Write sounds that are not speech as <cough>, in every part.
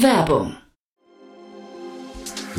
Werbung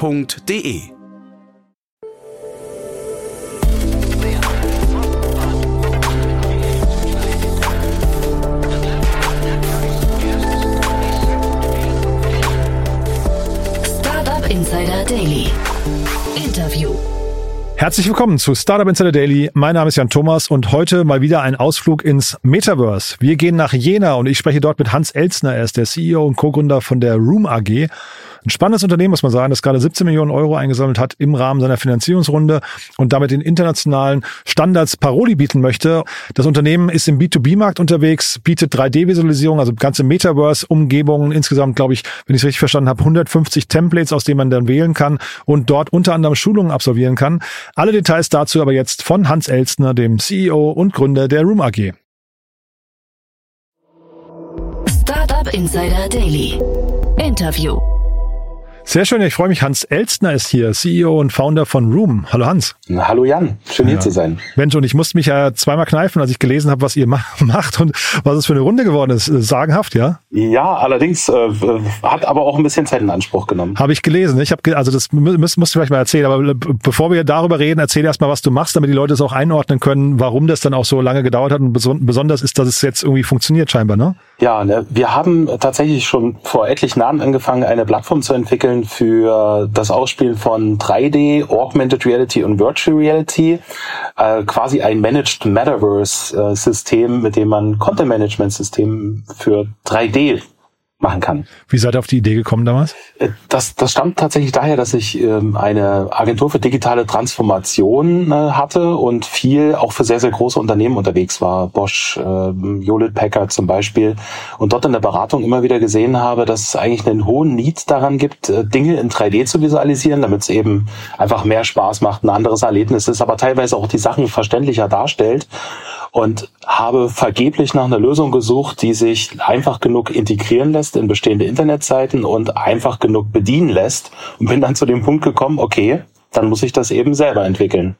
f.de. Startup Insider Daily. Interview. Herzlich willkommen zu Startup Insider Daily. Mein Name ist Jan Thomas und heute mal wieder ein Ausflug ins Metaverse. Wir gehen nach Jena und ich spreche dort mit Hans Elzner. Er ist der CEO und Co-Gründer von der Room AG. Ein spannendes Unternehmen, muss man sagen, das gerade 17 Millionen Euro eingesammelt hat im Rahmen seiner Finanzierungsrunde und damit den internationalen Standards Paroli bieten möchte. Das Unternehmen ist im B2B-Markt unterwegs, bietet 3D-Visualisierung, also ganze Metaverse-Umgebungen. Insgesamt, glaube ich, wenn ich es richtig verstanden habe, 150 Templates, aus denen man dann wählen kann und dort unter anderem Schulungen absolvieren kann. Alle Details dazu aber jetzt von Hans Elstner, dem CEO und Gründer der Room AG. Startup Insider Daily. Interview. Sehr schön, ich freue mich. Hans Elstner ist hier, CEO und Founder von Room. Hallo Hans. Hallo Jan, schön hier ja. zu sein. Mensch, und ich musste mich ja zweimal kneifen, als ich gelesen habe, was ihr <laughs> macht und was es für eine Runde geworden ist. Sagenhaft, ja? Ja, allerdings äh, hat aber auch ein bisschen Zeit in Anspruch genommen. Habe ich gelesen. Ich habe also das musst, musst du vielleicht mal erzählen, aber bevor wir darüber reden, erzähl erst mal, was du machst, damit die Leute es auch einordnen können, warum das dann auch so lange gedauert hat und besonders ist, dass es jetzt irgendwie funktioniert scheinbar, ne? Ja, ne, wir haben tatsächlich schon vor etlichen Jahren angefangen, eine Plattform zu entwickeln, entwickeln für das Ausspielen von 3D, Augmented Reality und Virtual Reality. Äh, quasi ein Managed Metaverse-System, mit dem man Content-Management-System für 3D machen kann. Wie seid ihr auf die Idee gekommen damals? Äh, das, das stammt tatsächlich daher, dass ich ähm, eine Agentur für digitale Transformation äh, hatte und viel auch für sehr, sehr große Unternehmen unterwegs war. Bosch, äh, Hewlett Packard zum Beispiel. Und dort in der Beratung immer wieder gesehen habe, dass es eigentlich einen hohen Need daran gibt, äh, Dinge in 3D zu visualisieren, damit es eben einfach mehr Spaß macht, ein anderes Erlebnis ist, aber teilweise auch die Sachen verständlicher darstellt und habe vergeblich nach einer Lösung gesucht, die sich einfach genug integrieren lässt in bestehende Internetseiten und einfach genug bedienen lässt und bin dann zu dem Punkt gekommen, okay, dann muss ich das eben selber entwickeln.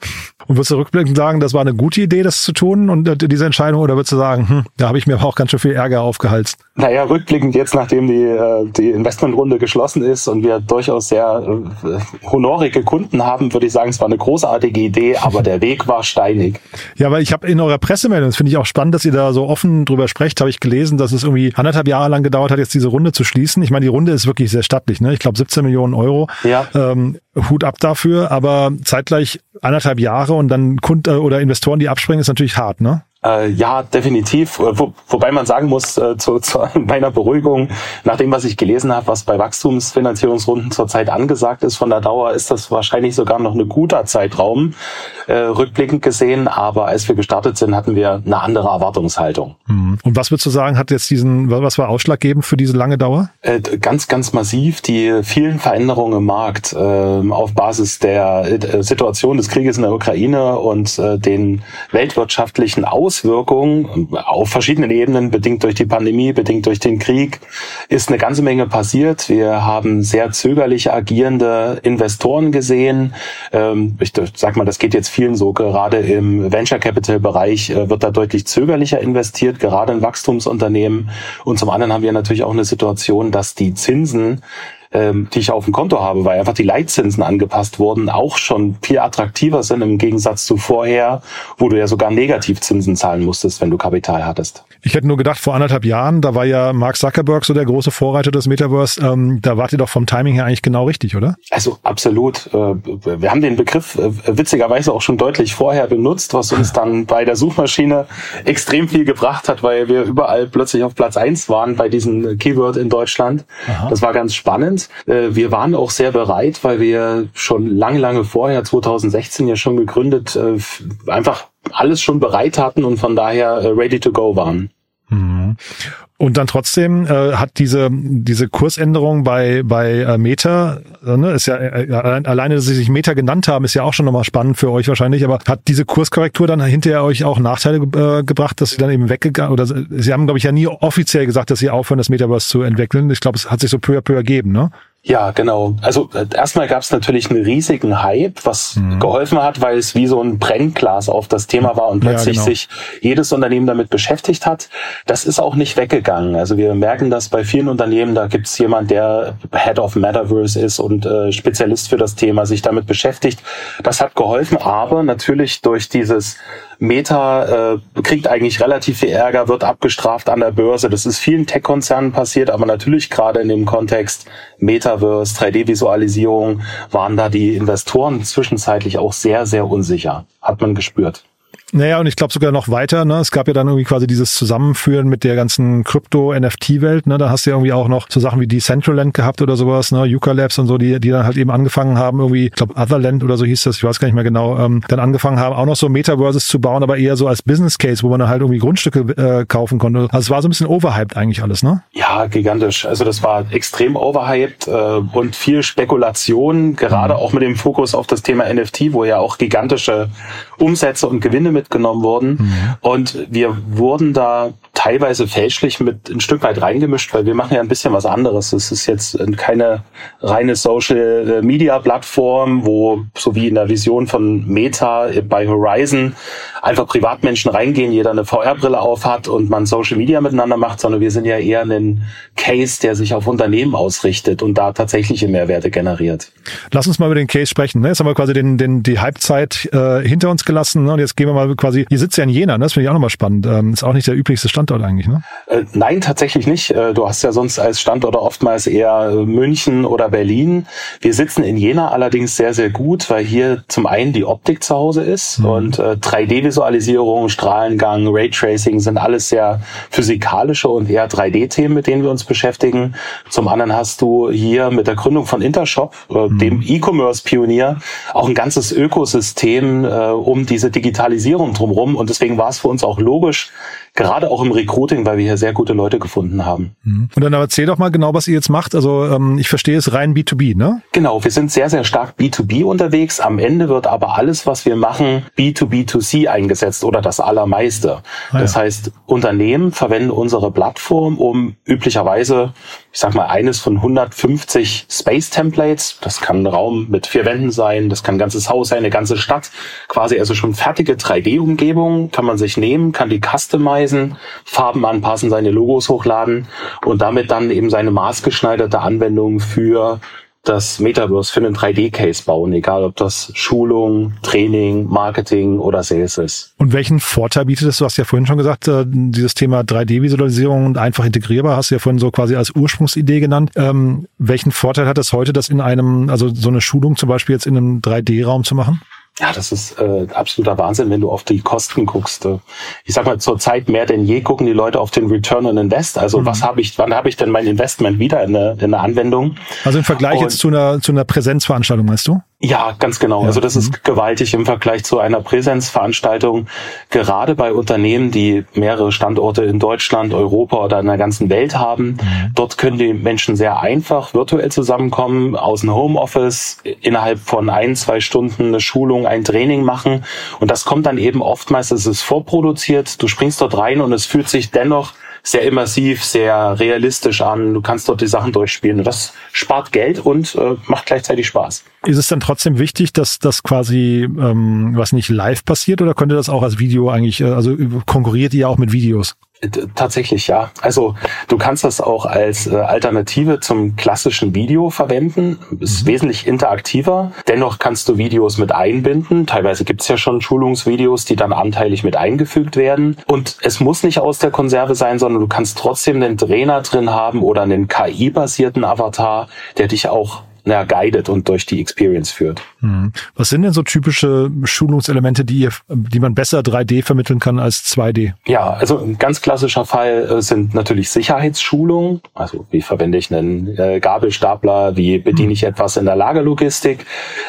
Und würdest du rückblickend sagen, das war eine gute Idee, das zu tun und äh, diese Entscheidung, oder würdest du sagen, hm, da habe ich mir aber auch ganz schön viel Ärger aufgehalst? Naja, rückblickend jetzt, nachdem die, äh, die Investmentrunde geschlossen ist und wir durchaus sehr äh, honorige Kunden haben, würde ich sagen, es war eine großartige Idee, aber der Weg war steinig. Ja, weil ich habe in eurer Pressemeldung, das finde ich auch spannend, dass ihr da so offen drüber sprecht, habe ich gelesen, dass es irgendwie anderthalb Jahre lang gedauert hat, jetzt diese Runde zu schließen. Ich meine, die Runde ist wirklich sehr stattlich, ne? Ich glaube 17 Millionen Euro. Ja. Ähm, Hut ab dafür, aber zeitgleich anderthalb Jahre und dann Kunden oder Investoren, die abspringen, ist natürlich hart, ne? Äh, ja, definitiv. Wo, wobei man sagen muss, äh, zu, <laughs> zu meiner Beruhigung, nach dem, was ich gelesen habe, was bei Wachstumsfinanzierungsrunden zurzeit angesagt ist von der Dauer, ist das wahrscheinlich sogar noch ein guter Zeitraum, äh, rückblickend gesehen. Aber als wir gestartet sind, hatten wir eine andere Erwartungshaltung. Mhm. Und was würdest du sagen, hat jetzt diesen, was war ausschlaggebend für diese lange Dauer? Äh, ganz, ganz massiv die vielen Veränderungen im Markt äh, auf Basis der äh, Situation des Krieges in der Ukraine und äh, den weltwirtschaftlichen Aus Auswirkungen auf verschiedenen Ebenen, bedingt durch die Pandemie, bedingt durch den Krieg, ist eine ganze Menge passiert. Wir haben sehr zögerlich agierende Investoren gesehen. Ähm, ich sag mal, das geht jetzt vielen so. Gerade im Venture Capital Bereich äh, wird da deutlich zögerlicher investiert, gerade in Wachstumsunternehmen. Und zum anderen haben wir natürlich auch eine Situation, dass die Zinsen ähm, die ich auf dem Konto habe, weil einfach die Leitzinsen angepasst wurden, auch schon viel attraktiver sind im Gegensatz zu vorher, wo du ja sogar Negativzinsen zahlen musstest, wenn du Kapital hattest. Ich hätte nur gedacht, vor anderthalb Jahren, da war ja Mark Zuckerberg so der große Vorreiter des Metaverse, ähm, da wart ihr doch vom Timing her eigentlich genau richtig, oder? Also absolut. Äh, wir haben den Begriff äh, witzigerweise auch schon deutlich vorher benutzt, was uns dann bei der Suchmaschine extrem viel gebracht hat, weil wir überall plötzlich auf Platz eins waren bei diesem Keyword in Deutschland. Aha. Das war ganz spannend. Äh, wir waren auch sehr bereit, weil wir schon lange, lange vorher, 2016 ja schon gegründet, einfach alles schon bereit hatten und von daher ready to go waren. Und dann trotzdem äh, hat diese diese Kursänderung bei bei äh, Meta, äh, ne, ist ja äh, alleine, dass sie sich Meta genannt haben, ist ja auch schon nochmal spannend für euch wahrscheinlich. Aber hat diese Kurskorrektur dann hinterher euch auch Nachteile äh, gebracht, dass sie dann eben weggegangen oder sie haben glaube ich ja nie offiziell gesagt, dass sie aufhören, das Metaverse zu entwickeln. Ich glaube, es hat sich so peu à peu ergeben, ne? Ja, genau. Also äh, erstmal gab es natürlich einen riesigen Hype, was mhm. geholfen hat, weil es wie so ein Brennglas auf das Thema war und plötzlich ja, genau. sich jedes Unternehmen damit beschäftigt hat. Das ist auch nicht weggegangen. Also wir merken das bei vielen Unternehmen, da gibt es jemand, der Head of Metaverse ist und äh, Spezialist für das Thema, sich damit beschäftigt. Das hat geholfen, aber natürlich durch dieses Meta äh, kriegt eigentlich relativ viel Ärger, wird abgestraft an der Börse. Das ist vielen Tech-Konzernen passiert, aber natürlich gerade in dem Kontext Metaverse, 3D-Visualisierung waren da die Investoren zwischenzeitlich auch sehr, sehr unsicher. Hat man gespürt. Naja, und ich glaube sogar noch weiter, ne? Es gab ja dann irgendwie quasi dieses Zusammenführen mit der ganzen Krypto-NFT-Welt, ne? Da hast du ja irgendwie auch noch so Sachen wie Decentraland gehabt oder sowas, ne? Yuka Labs und so, die, die dann halt eben angefangen haben, irgendwie, ich glaube Otherland oder so hieß das, ich weiß gar nicht mehr genau, ähm, dann angefangen haben, auch noch so Metaverses zu bauen, aber eher so als Business Case, wo man dann halt irgendwie Grundstücke äh, kaufen konnte. Also es war so ein bisschen overhyped eigentlich alles, ne? Ja, gigantisch. Also das war extrem overhyped äh, und viel Spekulation, gerade mhm. auch mit dem Fokus auf das Thema NFT, wo ja auch gigantische Umsätze und Gewinne mitgenommen wurden. Mhm. Und wir wurden da teilweise fälschlich mit ein Stück weit reingemischt, weil wir machen ja ein bisschen was anderes. Es ist jetzt keine reine Social Media Plattform, wo so wie in der Vision von Meta bei Horizon einfach Privatmenschen reingehen, jeder eine VR-Brille aufhat und man Social Media miteinander macht, sondern wir sind ja eher ein Case, der sich auf Unternehmen ausrichtet und da tatsächliche Mehrwerte generiert. Lass uns mal über den Case sprechen. Ne? Jetzt haben wir quasi den, den, die Halbzeit äh, hinter uns gelassen ne? und jetzt gehen wir mal quasi, ihr sitzt ja in Jena, ne? das finde ich auch nochmal spannend. Ähm, ist auch nicht der üblichste Standort eigentlich, ne? Äh, nein, tatsächlich nicht. Äh, du hast ja sonst als Standort oftmals eher äh, München oder Berlin. Wir sitzen in Jena allerdings sehr, sehr gut, weil hier zum einen die Optik zu Hause ist mhm. und äh, 3D-Visualisierung Visualisierung, Strahlengang, Raytracing sind alles sehr physikalische und eher 3D-Themen, mit denen wir uns beschäftigen. Zum anderen hast du hier mit der Gründung von Intershop, äh, mhm. dem E-Commerce-Pionier, auch ein ganzes Ökosystem äh, um diese Digitalisierung drumherum. Und deswegen war es für uns auch logisch, gerade auch im Recruiting, weil wir hier sehr gute Leute gefunden haben. Mhm. Und dann erzähl doch mal genau, was ihr jetzt macht. Also ähm, ich verstehe es rein B2B, ne? Genau, wir sind sehr, sehr stark B2B unterwegs. Am Ende wird aber alles, was wir machen, B2B2C eingesetzt oder das allermeiste. Ah, ja. Das heißt, Unternehmen verwenden unsere Plattform, um üblicherweise, ich sag mal, eines von 150 Space Templates, das kann ein Raum mit vier Wänden sein, das kann ein ganzes Haus sein, eine ganze Stadt, quasi also schon fertige 3D-Umgebungen, kann man sich nehmen, kann die customize customizen, Farben anpassen, seine Logos hochladen und damit dann eben seine maßgeschneiderte Anwendung für das Metaverse für einen 3D-Case bauen, egal ob das Schulung, Training, Marketing oder Sales ist. Und welchen Vorteil bietet es? Du hast ja vorhin schon gesagt, äh, dieses Thema 3D-Visualisierung und einfach integrierbar, hast du ja vorhin so quasi als Ursprungsidee genannt. Ähm, welchen Vorteil hat es heute, das in einem, also so eine Schulung zum Beispiel jetzt in einem 3D-Raum zu machen? Ja, das ist äh, absoluter Wahnsinn, wenn du auf die Kosten guckst. Äh, ich sag mal, zur Zeit mehr denn je gucken die Leute auf den Return on Invest. Also mhm. was habe ich, wann habe ich denn mein Investment wieder in eine, in eine Anwendung? Also im Vergleich Und, jetzt zu einer, zu einer Präsenzveranstaltung, meinst du? Ja, ganz genau. Ja. Also das ist mhm. gewaltig im Vergleich zu einer Präsenzveranstaltung. Gerade bei Unternehmen, die mehrere Standorte in Deutschland, Europa oder in der ganzen Welt haben. Mhm. Dort können die Menschen sehr einfach virtuell zusammenkommen, aus dem Homeoffice, innerhalb von ein, zwei Stunden eine Schulung, ein Training machen. Und das kommt dann eben oftmals, es ist vorproduziert, du springst dort rein und es fühlt sich dennoch sehr immersiv, sehr realistisch an. Du kannst dort die Sachen durchspielen. Und das spart Geld und äh, macht gleichzeitig Spaß. Ist es dann trotzdem wichtig, dass das quasi ähm, was nicht live passiert oder könnte das auch als Video eigentlich, äh, also konkurriert ihr ja auch mit Videos? Tatsächlich ja. Also du kannst das auch als äh, Alternative zum klassischen Video verwenden. Ist mhm. wesentlich interaktiver. Dennoch kannst du Videos mit einbinden. Teilweise gibt's ja schon Schulungsvideos, die dann anteilig mit eingefügt werden. Und es muss nicht aus der Konserve sein, sondern du kannst trotzdem einen Trainer drin haben oder einen KI-basierten Avatar, der dich auch na, guided und durch die Experience führt. Mhm. Was sind denn so typische Schulungselemente, die ihr, die man besser 3D vermitteln kann als 2D? Ja, also ein ganz klassischer Fall äh, sind natürlich Sicherheitsschulungen. Also wie verwende ich einen äh, Gabelstapler, wie bediene ich etwas in der Lagerlogistik,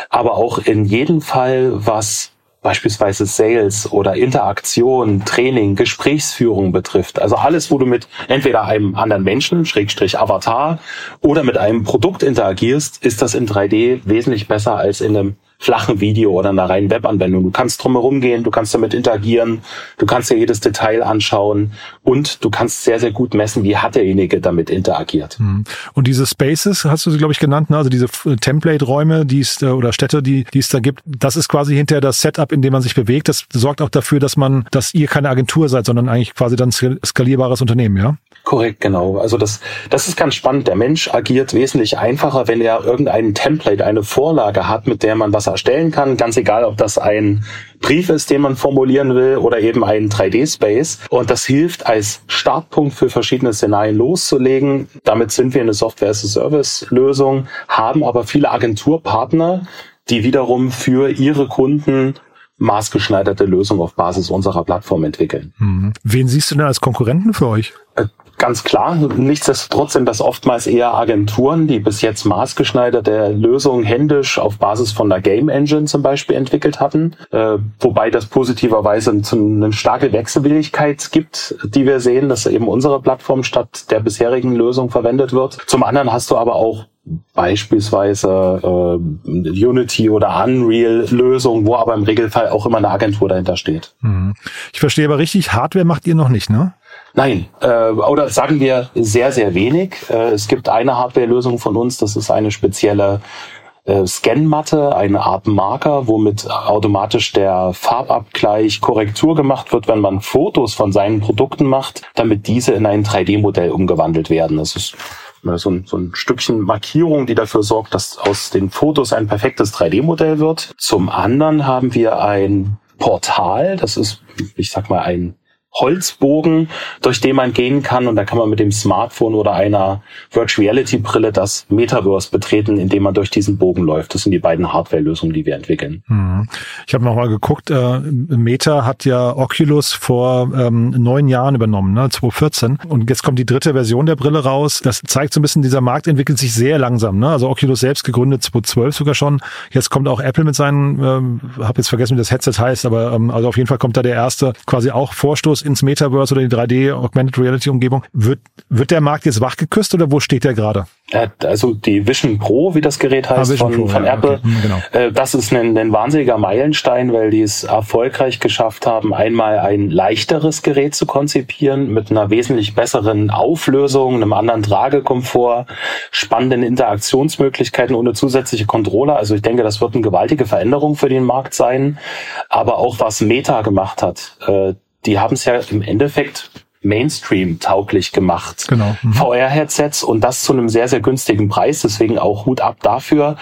aber auch in jedem Fall, was beispielsweise Sales oder Interaktion, Training, Gesprächsführung betrifft. Also alles, wo du mit entweder einem anderen Menschen, Schrägstrich Avatar, oder mit einem Produkt interagierst, ist das in 3D wesentlich besser als in einem flachen Video oder einer reinen Webanwendung. Du kannst drumherum gehen, du kannst damit interagieren, du kannst dir jedes Detail anschauen und du kannst sehr, sehr gut messen, wie hat derjenige damit interagiert. Mhm. Und diese Spaces hast du sie, glaube ich, genannt, ne? also diese Template-Räume, die es äh, oder Städte, die, die es da gibt, das ist quasi hinterher das Setup, in dem man sich bewegt. Das sorgt auch dafür, dass man, dass ihr keine Agentur seid, sondern eigentlich quasi dann skalierbares Unternehmen, ja? Korrekt, genau. Also das, das ist ganz spannend. Der Mensch agiert wesentlich einfacher, wenn er irgendein Template, eine Vorlage hat, mit der man was erstellen kann. Ganz egal, ob das ein Brief ist, den man formulieren will oder eben ein 3D-Space. Und das hilft als Startpunkt für verschiedene Szenarien loszulegen. Damit sind wir eine Software-as-a-Service-Lösung, haben aber viele Agenturpartner, die wiederum für ihre Kunden maßgeschneiderte Lösungen auf Basis unserer Plattform entwickeln. Mhm. Wen siehst du denn als Konkurrenten für euch? Ganz klar. Nichtsdestotrotz sind das oftmals eher Agenturen, die bis jetzt maßgeschneiderte Lösungen händisch auf Basis von der Game Engine zum Beispiel entwickelt hatten, äh, wobei das positiverweise eine starke Wechselwilligkeit gibt, die wir sehen, dass eben unsere Plattform statt der bisherigen Lösung verwendet wird. Zum anderen hast du aber auch beispielsweise äh, Unity oder Unreal Lösungen, wo aber im Regelfall auch immer eine Agentur dahinter steht. Mhm. Ich verstehe aber richtig, Hardware macht ihr noch nicht, ne? Nein, äh, oder sagen wir sehr, sehr wenig. Äh, es gibt eine Hardware-Lösung von uns, das ist eine spezielle äh, Scanmatte, eine Art Marker, womit automatisch der Farbabgleich Korrektur gemacht wird, wenn man Fotos von seinen Produkten macht, damit diese in ein 3D-Modell umgewandelt werden. Das ist so ein, so ein Stückchen Markierung, die dafür sorgt, dass aus den Fotos ein perfektes 3D-Modell wird. Zum anderen haben wir ein Portal, das ist, ich sag mal, ein Holzbogen, durch den man gehen kann und da kann man mit dem Smartphone oder einer Virtual Reality Brille das Metaverse betreten, indem man durch diesen Bogen läuft. Das sind die beiden Hardware-Lösungen, die wir entwickeln. Mhm. Ich habe nochmal geguckt, äh, Meta hat ja Oculus vor ähm, neun Jahren übernommen, ne, 2014 und jetzt kommt die dritte Version der Brille raus. Das zeigt so ein bisschen, dieser Markt entwickelt sich sehr langsam. Ne? Also Oculus selbst gegründet 2012 sogar schon. Jetzt kommt auch Apple mit seinen, ähm, habe jetzt vergessen, wie das Headset heißt, aber ähm, also auf jeden Fall kommt da der erste quasi auch Vorstoß ins Metaverse oder die 3D Augmented Reality Umgebung. Wird, wird der Markt jetzt wachgeküsst oder wo steht der gerade? Also die Vision Pro, wie das Gerät heißt, ah, von, Pro, von ja, Apple, okay. Hm, genau. Äh, das ist ein, ein wahnsinniger Meilenstein, weil die es erfolgreich geschafft haben, einmal ein leichteres Gerät zu konzipieren mit einer wesentlich besseren Auflösung, einem anderen Tragekomfort, spannenden Interaktionsmöglichkeiten ohne zusätzliche Controller. Also ich denke, das wird eine gewaltige Veränderung für den Markt sein. Aber auch was Meta gemacht hat, äh, die haben es ja im Endeffekt Mainstream tauglich gemacht. Genau. Mhm. VR-Headsets und das zu einem sehr, sehr günstigen Preis. Deswegen auch Hut ab dafür.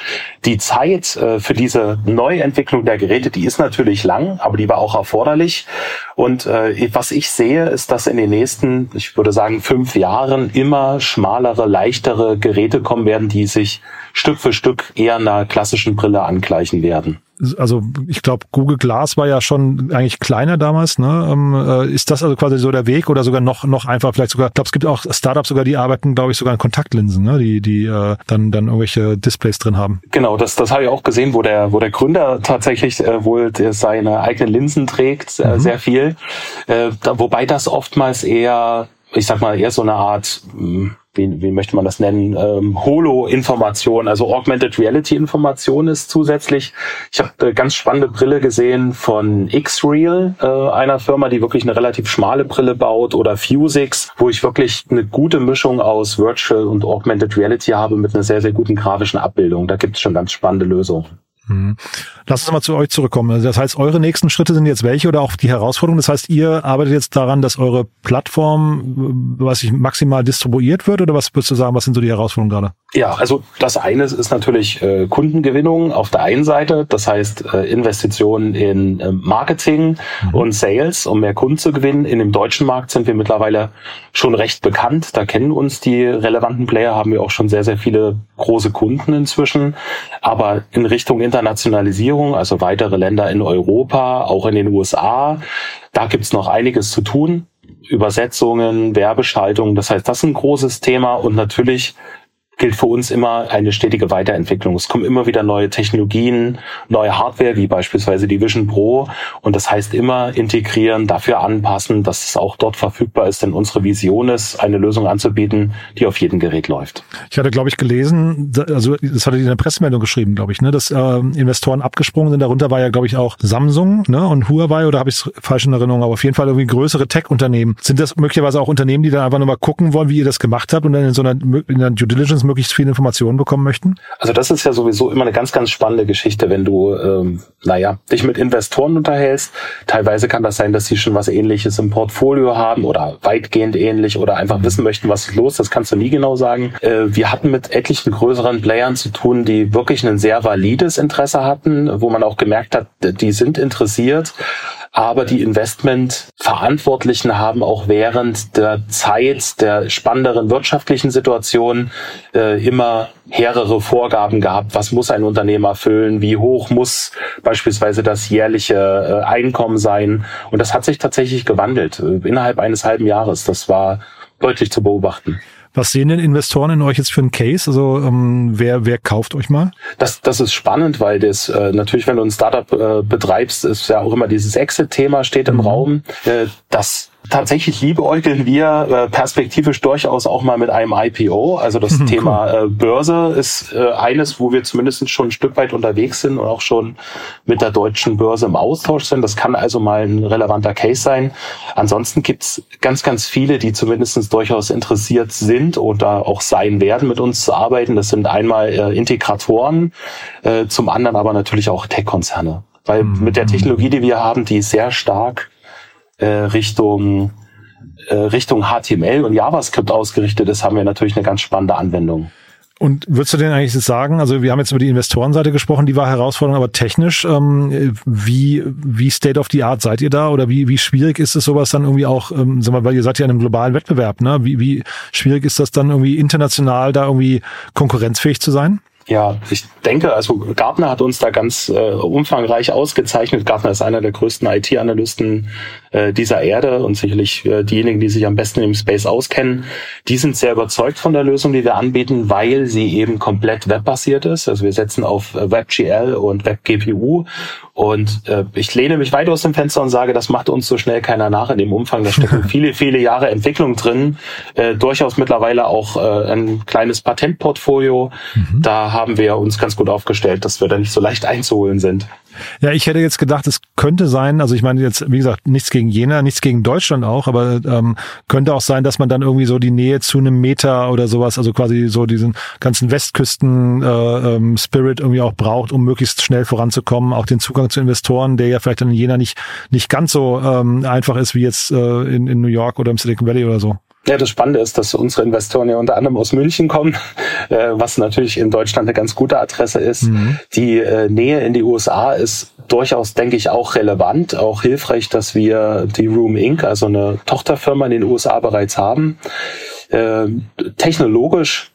Die Zeit äh, für diese Neuentwicklung der Geräte, die ist natürlich lang, aber die war auch erforderlich. Und äh, was ich sehe, ist, dass in den nächsten, ich würde sagen, fünf Jahren immer schmalere, leichtere Geräte kommen werden, die sich Stück für Stück eher einer klassischen Brille angleichen werden also ich glaube, Google Glass war ja schon eigentlich kleiner damals. Ne? Ähm, äh, ist das also quasi so der Weg oder sogar noch noch einfach vielleicht sogar? Ich glaube, es gibt auch Startups sogar, die arbeiten, glaube ich, sogar an Kontaktlinsen, ne? die die äh, dann dann irgendwelche Displays drin haben. Genau, das das habe ich auch gesehen, wo der wo der Gründer tatsächlich äh, wohl seine eigenen Linsen trägt, äh, mhm. sehr viel. Äh, da, wobei das oftmals eher, ich sag mal, eher so eine Art mh, hm, wie, wie möchte man das nennen, ähm, Holo-Information, also Augmented Reality-Information ist zusätzlich. Ich habe eine ganz spannende Brille gesehen von X-Real, äh, einer Firma, die wirklich eine relativ schmale Brille baut, oder Fusix, wo ich wirklich eine gute Mischung aus Virtual und Augmented Reality habe mit einer sehr, sehr guten grafischen Abbildung. Da gibt es schon ganz spannende Lösungen. Mhm. Lass uns mal zu euch zurückkommen. Also das heißt, eure nächsten Schritte sind jetzt welche oder auch die Herausforderungen? Das heißt, ihr arbeitet jetzt daran, dass eure Plattform, was ich maximal distribuiert wird oder was würdest du sagen, was sind so die Herausforderungen gerade? Ja, also das eine ist natürlich äh, Kundengewinnung auf der einen Seite, das heißt äh, Investitionen in äh, Marketing mhm. und Sales, um mehr Kunden zu gewinnen. In dem deutschen Markt sind wir mittlerweile schon recht bekannt. Da kennen uns die relevanten Player, haben wir auch schon sehr, sehr viele große Kunden inzwischen. Aber in Richtung Internationalisierung, also weitere Länder in Europa, auch in den USA. Da gibt's noch einiges zu tun. Übersetzungen, Werbeschaltung, das heißt, das ist ein großes Thema und natürlich gilt für uns immer eine stetige Weiterentwicklung. Es kommen immer wieder neue Technologien, neue Hardware, wie beispielsweise die Vision Pro. Und das heißt immer integrieren, dafür anpassen, dass es auch dort verfügbar ist. Denn unsere Vision ist, eine Lösung anzubieten, die auf jedem Gerät läuft. Ich hatte, glaube ich, gelesen, also das hatte die in der Pressemeldung geschrieben, glaube ich, ne, dass äh, Investoren abgesprungen sind. Darunter war ja, glaube ich, auch Samsung ne, und Huawei, oder habe ich es falsch in Erinnerung, aber auf jeden Fall irgendwie größere Tech-Unternehmen. Sind das möglicherweise auch Unternehmen, die dann einfach nur mal gucken wollen, wie ihr das gemacht habt und dann in so einer, in einer Due Diligence möglichst viele Informationen bekommen möchten? Also das ist ja sowieso immer eine ganz, ganz spannende Geschichte, wenn du, ähm, naja, dich mit Investoren unterhältst. Teilweise kann das sein, dass sie schon was ähnliches im Portfolio haben oder weitgehend ähnlich oder einfach mhm. wissen möchten, was ist los. Das kannst du nie genau sagen. Äh, wir hatten mit etlichen größeren Playern zu tun, die wirklich ein sehr valides Interesse hatten, wo man auch gemerkt hat, die sind interessiert aber die Investmentverantwortlichen haben auch während der Zeit der spannenderen wirtschaftlichen Situation äh, immer mehrere Vorgaben gehabt. Was muss ein Unternehmen erfüllen? Wie hoch muss beispielsweise das jährliche äh, Einkommen sein? Und das hat sich tatsächlich gewandelt äh, innerhalb eines halben Jahres. Das war deutlich zu beobachten. Was sehen denn Investoren in euch jetzt für einen Case? Also ähm, wer, wer kauft euch mal? Das, das ist spannend, weil das äh, natürlich, wenn du ein Startup äh, betreibst, ist ja auch immer dieses Exit-Thema steht im mhm. Raum. Äh, das Tatsächlich liebäugeln wir äh, perspektivisch durchaus auch mal mit einem IPO. Also das cool. Thema äh, Börse ist äh, eines, wo wir zumindest schon ein Stück weit unterwegs sind und auch schon mit der deutschen Börse im Austausch sind. Das kann also mal ein relevanter Case sein. Ansonsten gibt's ganz, ganz viele, die zumindest durchaus interessiert sind oder auch sein werden, mit uns zu arbeiten. Das sind einmal Integratoren, zum anderen aber natürlich auch Tech-Konzerne. Weil mhm. mit der Technologie, die wir haben, die sehr stark äh, Richtung äh, Richtung HTML und JavaScript ausgerichtet ist, haben wir natürlich eine ganz spannende Anwendung. Und würdest du denn eigentlich sagen, also wir haben jetzt über die Investorenseite gesprochen, die war Herausforderung, aber technisch, ähm, wie, wie State of the Art seid ihr da oder wie, wie schwierig ist es sowas dann irgendwie auch, ähm, sag mal, weil ihr seid ja in einem globalen Wettbewerb, ne? Wie, wie schwierig ist das dann irgendwie international da irgendwie konkurrenzfähig zu sein? Ja, ich denke, also Gartner hat uns da ganz äh, umfangreich ausgezeichnet. Gartner ist einer der größten IT-Analysten äh, dieser Erde und sicherlich äh, diejenigen, die sich am besten im Space auskennen. Die sind sehr überzeugt von der Lösung, die wir anbieten, weil sie eben komplett webbasiert ist. Also wir setzen auf äh, WebGL und WebGPU und äh, ich lehne mich weit aus dem Fenster und sage, das macht uns so schnell keiner nach in dem Umfang. Da stecken <laughs> viele, viele Jahre Entwicklung drin. Äh, durchaus mittlerweile auch äh, ein kleines Patentportfolio. Mhm. Da haben wir uns ganz gut aufgestellt, dass wir da nicht so leicht einzuholen sind. Ja, ich hätte jetzt gedacht, es könnte sein, also ich meine jetzt, wie gesagt, nichts gegen Jena, nichts gegen Deutschland auch, aber ähm, könnte auch sein, dass man dann irgendwie so die Nähe zu einem Meter oder sowas, also quasi so diesen ganzen Westküsten-Spirit äh, ähm, irgendwie auch braucht, um möglichst schnell voranzukommen, auch den Zugang zu Investoren, der ja vielleicht dann in Jena nicht, nicht ganz so ähm, einfach ist wie jetzt äh, in, in New York oder im Silicon Valley oder so. Ja, das Spannende ist, dass unsere Investoren ja unter anderem aus München kommen, <laughs> äh, was natürlich in Deutschland eine ganz gute Adresse ist. Mhm. Die äh, Nähe in die USA ist durchaus, denke ich, auch relevant, auch hilfreich, dass wir die Room Inc., also eine Tochterfirma in den USA bereits haben. Äh, technologisch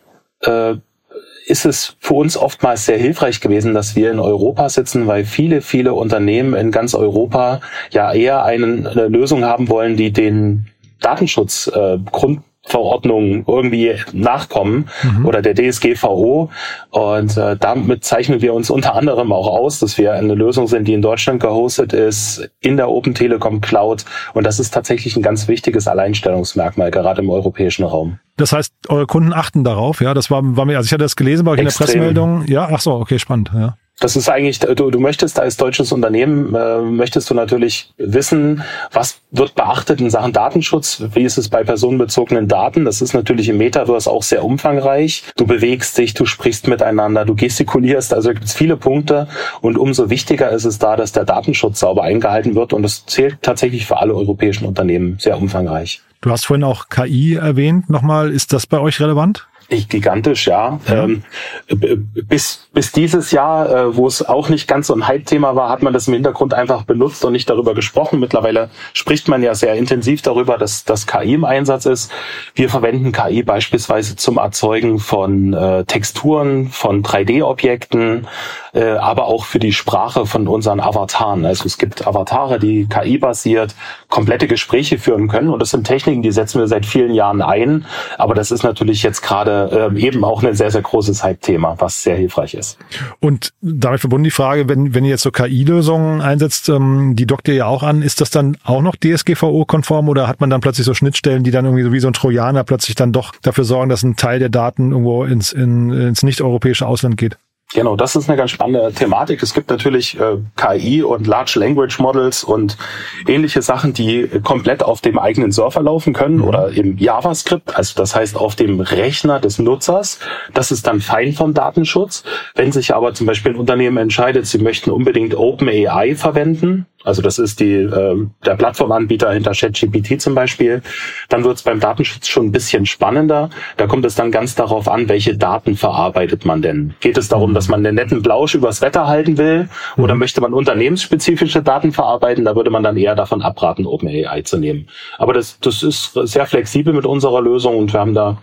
ist es für uns oftmals sehr hilfreich gewesen, dass wir in Europa sitzen, weil viele, viele Unternehmen in ganz Europa ja eher eine, eine Lösung haben wollen, die den Datenschutz äh, Grundverordnungen irgendwie nachkommen mhm. oder der DSGVO. Und äh, damit zeichnen wir uns unter anderem auch aus, dass wir eine Lösung sind, die in Deutschland gehostet ist, in der Open Telekom Cloud. Und das ist tatsächlich ein ganz wichtiges Alleinstellungsmerkmal, gerade im europäischen Raum. Das heißt, eure Kunden achten darauf, ja? Das war, war mir, also ich hatte das gelesen bei euch Extrem. in der Pressemeldung. Ja, ach so, okay, spannend, ja. Das ist eigentlich, du, du möchtest als deutsches Unternehmen, äh, möchtest du natürlich wissen, was wird beachtet in Sachen Datenschutz, wie ist es bei personenbezogenen Daten. Das ist natürlich im Metaverse auch sehr umfangreich. Du bewegst dich, du sprichst miteinander, du gestikulierst, also gibt es viele Punkte und umso wichtiger ist es da, dass der Datenschutz sauber eingehalten wird und das zählt tatsächlich für alle europäischen Unternehmen sehr umfangreich. Du hast vorhin auch KI erwähnt. Nochmal, ist das bei euch relevant? Gigantisch, ja. ja. Ähm, bis, bis dieses Jahr, äh, wo es auch nicht ganz so ein Hype-Thema war, hat man das im Hintergrund einfach benutzt und nicht darüber gesprochen. Mittlerweile spricht man ja sehr intensiv darüber, dass das KI im Einsatz ist. Wir verwenden KI beispielsweise zum Erzeugen von äh, Texturen, von 3D-Objekten, äh, aber auch für die Sprache von unseren Avataren. Also es gibt Avatare, die KI-basiert komplette Gespräche führen können und das sind Techniken, die setzen wir seit vielen Jahren ein. Aber das ist natürlich jetzt gerade äh, eben auch ein sehr, sehr großes Hype-Thema, was sehr hilfreich ist. Und damit verbunden die Frage, wenn, wenn ihr jetzt so KI-Lösungen einsetzt, ähm, die dockt ihr ja auch an, ist das dann auch noch DSGVO-konform oder hat man dann plötzlich so Schnittstellen, die dann irgendwie so wie so ein Trojaner plötzlich dann doch dafür sorgen, dass ein Teil der Daten irgendwo ins, in, ins nicht-europäische Ausland geht? Genau, das ist eine ganz spannende Thematik. Es gibt natürlich äh, KI und Large Language Models und ähnliche Sachen, die komplett auf dem eigenen Server laufen können mhm. oder im JavaScript, also das heißt auf dem Rechner des Nutzers. Das ist dann fein vom Datenschutz. Wenn sich aber zum Beispiel ein Unternehmen entscheidet, sie möchten unbedingt OpenAI verwenden, also das ist die, äh, der Plattformanbieter hinter ChatGPT zum Beispiel. Dann wird es beim Datenschutz schon ein bisschen spannender. Da kommt es dann ganz darauf an, welche Daten verarbeitet man denn. Geht es darum, dass man einen netten Blausch übers Wetter halten will oder mhm. möchte man unternehmensspezifische Daten verarbeiten? Da würde man dann eher davon abraten, OpenAI zu nehmen. Aber das, das ist sehr flexibel mit unserer Lösung und wir haben da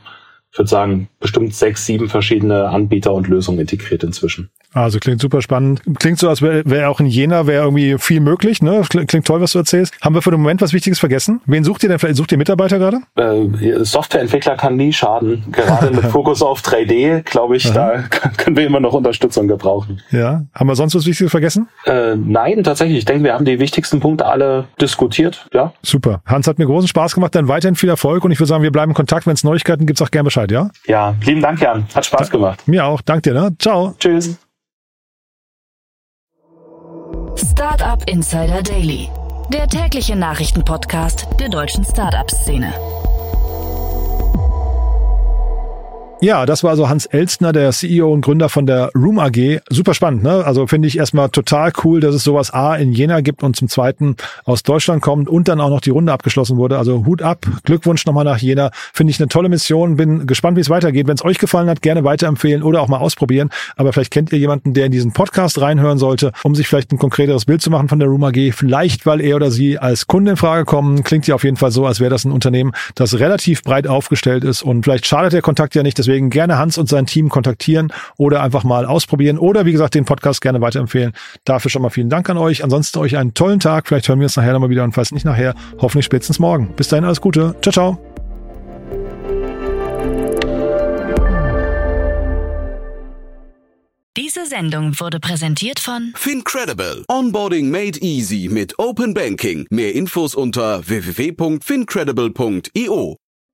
ich würde sagen, bestimmt sechs, sieben verschiedene Anbieter und Lösungen integriert inzwischen. Also klingt super spannend. Klingt so, als wäre wär auch in Jena wäre irgendwie viel möglich. Ne? Klingt toll, was du erzählst. Haben wir für den Moment was Wichtiges vergessen? Wen sucht ihr denn? Vielleicht sucht ihr Mitarbeiter gerade? Äh, Softwareentwickler kann nie schaden. Gerade mit <laughs> Fokus auf 3D, glaube ich, Aha. da <laughs> können wir immer noch Unterstützung gebrauchen. Ja. Haben wir sonst was Wichtiges vergessen? Äh, nein, tatsächlich. Ich denke, wir haben die wichtigsten Punkte alle diskutiert. Ja. Super. Hans hat mir großen Spaß gemacht. Dann weiterhin viel Erfolg und ich würde sagen, wir bleiben in Kontakt. Wenn es Neuigkeiten gibt, sag gerne Bescheid, ja? Ja, lieben Dank, Jan. Hat Spaß gemacht. Mir auch. Dank dir. Ne? Ciao. Tschüss. Startup Insider Daily, der tägliche Nachrichtenpodcast der deutschen Startup-Szene. Ja, das war also Hans Elstner, der CEO und Gründer von der Room AG. Super spannend, ne? Also finde ich erstmal total cool, dass es sowas A in Jena gibt und zum zweiten aus Deutschland kommt und dann auch noch die Runde abgeschlossen wurde. Also Hut ab, Glückwunsch nochmal nach Jena. Finde ich eine tolle Mission. Bin gespannt, wie es weitergeht. Wenn es euch gefallen hat, gerne weiterempfehlen oder auch mal ausprobieren. Aber vielleicht kennt ihr jemanden, der in diesen Podcast reinhören sollte, um sich vielleicht ein konkreteres Bild zu machen von der Room AG. Vielleicht, weil er oder sie als Kunde in Frage kommen. Klingt ja auf jeden Fall so, als wäre das ein Unternehmen, das relativ breit aufgestellt ist und vielleicht schadet der Kontakt ja nicht. Deswegen gerne Hans und sein Team kontaktieren oder einfach mal ausprobieren oder wie gesagt den Podcast gerne weiterempfehlen. Dafür schon mal vielen Dank an euch. Ansonsten euch einen tollen Tag. Vielleicht hören wir uns nachher nochmal wieder und falls nicht nachher, hoffentlich spätestens morgen. Bis dahin alles Gute. Ciao, ciao. Diese Sendung wurde präsentiert von Fincredible. Onboarding made easy mit Open Banking. Mehr Infos unter www.fincredible.io.